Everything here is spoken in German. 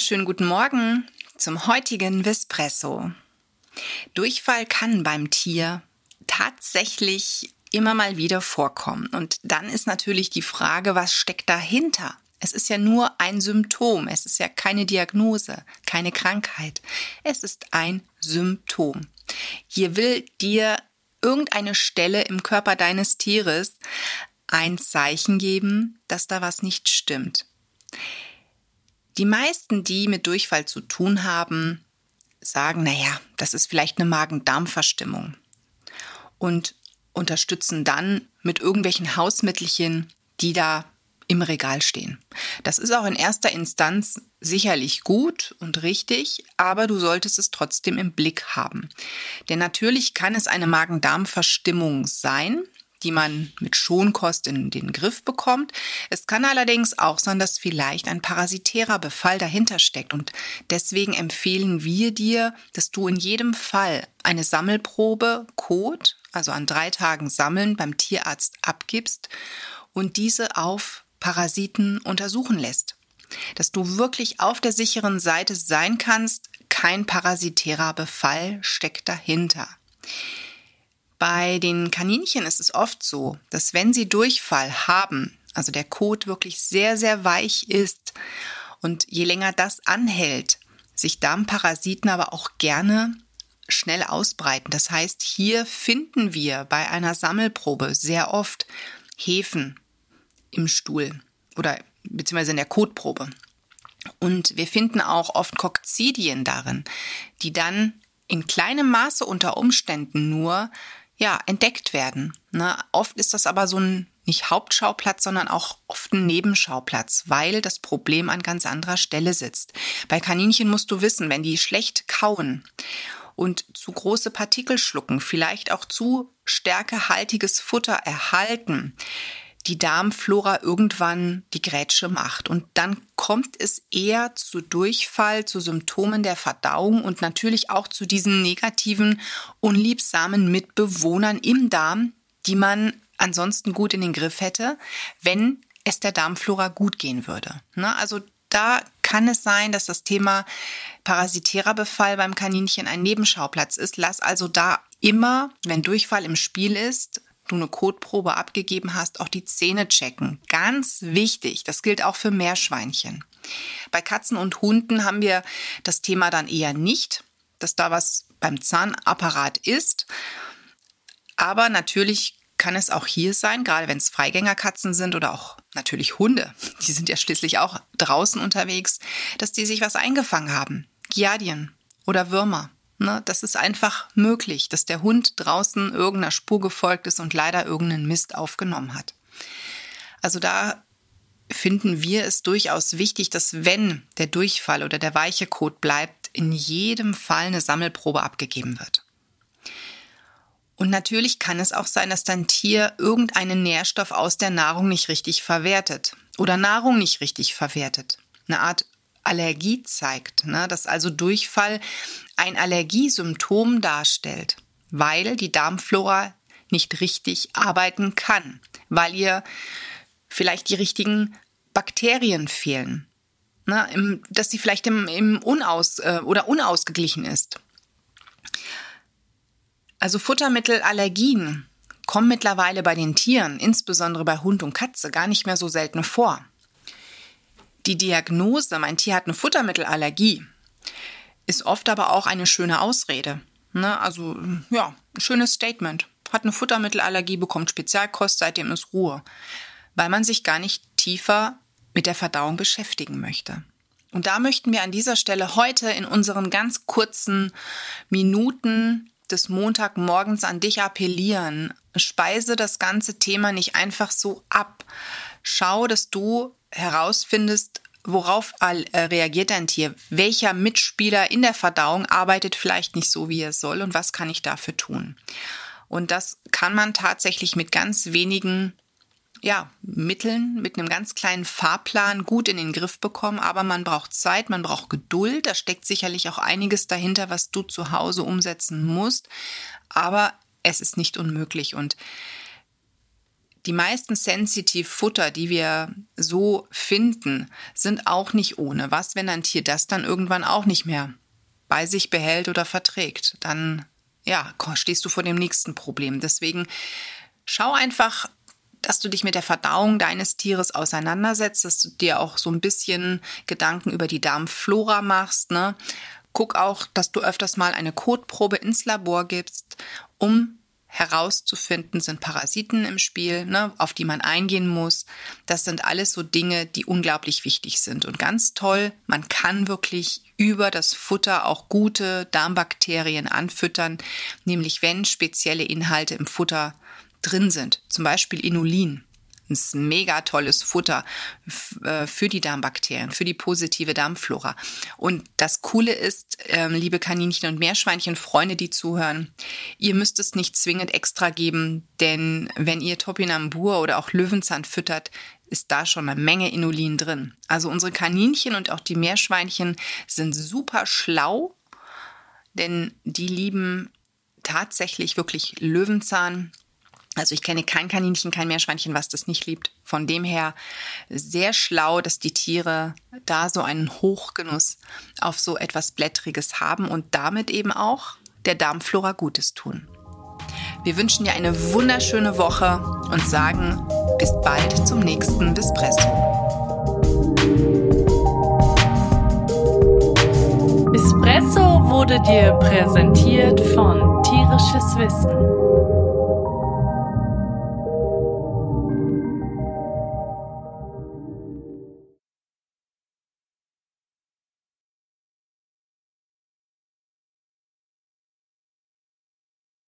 Wunderschönen guten Morgen zum heutigen Vespresso. Durchfall kann beim Tier tatsächlich immer mal wieder vorkommen. Und dann ist natürlich die Frage, was steckt dahinter? Es ist ja nur ein Symptom, es ist ja keine Diagnose, keine Krankheit. Es ist ein Symptom. Hier will dir irgendeine Stelle im Körper deines Tieres ein Zeichen geben, dass da was nicht stimmt. Die meisten, die mit Durchfall zu tun haben, sagen, naja, das ist vielleicht eine Magen-Darm-Verstimmung und unterstützen dann mit irgendwelchen Hausmittelchen, die da im Regal stehen. Das ist auch in erster Instanz sicherlich gut und richtig, aber du solltest es trotzdem im Blick haben. Denn natürlich kann es eine Magen-Darm-Verstimmung sein, die man mit Schonkost in den Griff bekommt. Es kann allerdings auch sein, dass vielleicht ein parasitärer Befall dahinter steckt. Und deswegen empfehlen wir dir, dass du in jedem Fall eine Sammelprobe Kot, also an drei Tagen sammeln, beim Tierarzt abgibst und diese auf Parasiten untersuchen lässt. Dass du wirklich auf der sicheren Seite sein kannst, kein parasitärer Befall steckt dahinter. Bei den Kaninchen ist es oft so, dass wenn sie Durchfall haben, also der Kot wirklich sehr, sehr weich ist und je länger das anhält, sich Darmparasiten aber auch gerne schnell ausbreiten. Das heißt, hier finden wir bei einer Sammelprobe sehr oft Hefen im Stuhl oder beziehungsweise in der Kotprobe. Und wir finden auch oft Kokzidien darin, die dann in kleinem Maße unter Umständen nur ja, entdeckt werden. Ne? Oft ist das aber so ein nicht Hauptschauplatz, sondern auch oft ein Nebenschauplatz, weil das Problem an ganz anderer Stelle sitzt. Bei Kaninchen musst du wissen, wenn die schlecht kauen und zu große Partikel schlucken, vielleicht auch zu stärkehaltiges Futter erhalten, die Darmflora irgendwann die Grätsche macht. Und dann kommt es eher zu Durchfall, zu Symptomen der Verdauung und natürlich auch zu diesen negativen, unliebsamen Mitbewohnern im Darm, die man ansonsten gut in den Griff hätte, wenn es der Darmflora gut gehen würde. Ne? Also da kann es sein, dass das Thema parasitärer Befall beim Kaninchen ein Nebenschauplatz ist. Lass also da immer, wenn Durchfall im Spiel ist, du eine Kotprobe abgegeben hast, auch die Zähne checken. Ganz wichtig. Das gilt auch für Meerschweinchen. Bei Katzen und Hunden haben wir das Thema dann eher nicht, dass da was beim Zahnapparat ist. Aber natürlich kann es auch hier sein, gerade wenn es Freigängerkatzen sind oder auch natürlich Hunde, die sind ja schließlich auch draußen unterwegs, dass die sich was eingefangen haben. Giardien oder Würmer. Ne, das ist einfach möglich, dass der Hund draußen irgendeiner Spur gefolgt ist und leider irgendeinen Mist aufgenommen hat. Also da finden wir es durchaus wichtig, dass wenn der Durchfall oder der weiche Kot bleibt, in jedem Fall eine Sammelprobe abgegeben wird. Und natürlich kann es auch sein, dass dein Tier irgendeinen Nährstoff aus der Nahrung nicht richtig verwertet oder Nahrung nicht richtig verwertet. Eine Art Allergie zeigt, ne? dass also Durchfall ein Allergiesymptom darstellt, weil die Darmflora nicht richtig arbeiten kann, weil ihr vielleicht die richtigen Bakterien fehlen, ne? dass sie vielleicht im, im Unaus äh, oder unausgeglichen ist. Also Futtermittelallergien kommen mittlerweile bei den Tieren, insbesondere bei Hund und Katze, gar nicht mehr so selten vor. Die Diagnose, mein Tier hat eine Futtermittelallergie, ist oft aber auch eine schöne Ausrede. Ne? Also ja, ein schönes Statement. Hat eine Futtermittelallergie, bekommt Spezialkost, seitdem ist Ruhe. Weil man sich gar nicht tiefer mit der Verdauung beschäftigen möchte. Und da möchten wir an dieser Stelle heute in unseren ganz kurzen Minuten des Montagmorgens an dich appellieren. Speise das ganze Thema nicht einfach so ab. Schau, dass du herausfindest, worauf äh, reagiert dein Tier, welcher Mitspieler in der Verdauung arbeitet vielleicht nicht so, wie er soll und was kann ich dafür tun. Und das kann man tatsächlich mit ganz wenigen ja, Mitteln, mit einem ganz kleinen Fahrplan gut in den Griff bekommen, aber man braucht Zeit, man braucht Geduld, da steckt sicherlich auch einiges dahinter, was du zu Hause umsetzen musst, aber es ist nicht unmöglich. Und die meisten Sensitive Futter, die wir so finden, sind auch nicht ohne. Was, wenn ein Tier das dann irgendwann auch nicht mehr bei sich behält oder verträgt? Dann, ja, stehst du vor dem nächsten Problem. Deswegen schau einfach, dass du dich mit der Verdauung deines Tieres auseinandersetzt, dass du dir auch so ein bisschen Gedanken über die Darmflora machst. Ne? Guck auch, dass du öfters mal eine Kotprobe ins Labor gibst, um herauszufinden, sind Parasiten im Spiel, ne, auf die man eingehen muss. Das sind alles so Dinge, die unglaublich wichtig sind. Und ganz toll, man kann wirklich über das Futter auch gute Darmbakterien anfüttern, nämlich wenn spezielle Inhalte im Futter drin sind, zum Beispiel Inulin. Ist mega tolles Futter äh, für die Darmbakterien, für die positive Darmflora. Und das Coole ist, ähm, liebe Kaninchen und Meerschweinchen, Freunde, die zuhören, ihr müsst es nicht zwingend extra geben, denn wenn ihr Topinambur oder auch Löwenzahn füttert, ist da schon eine Menge Inulin drin. Also unsere Kaninchen und auch die Meerschweinchen sind super schlau, denn die lieben tatsächlich wirklich Löwenzahn also ich kenne kein Kaninchen, kein Meerschweinchen, was das nicht liebt. Von dem her sehr schlau, dass die Tiere da so einen Hochgenuss auf so etwas Blättriges haben und damit eben auch der Darmflora Gutes tun. Wir wünschen dir eine wunderschöne Woche und sagen bis bald zum nächsten Bispresso. Bispresso wurde dir präsentiert von Tierisches Wissen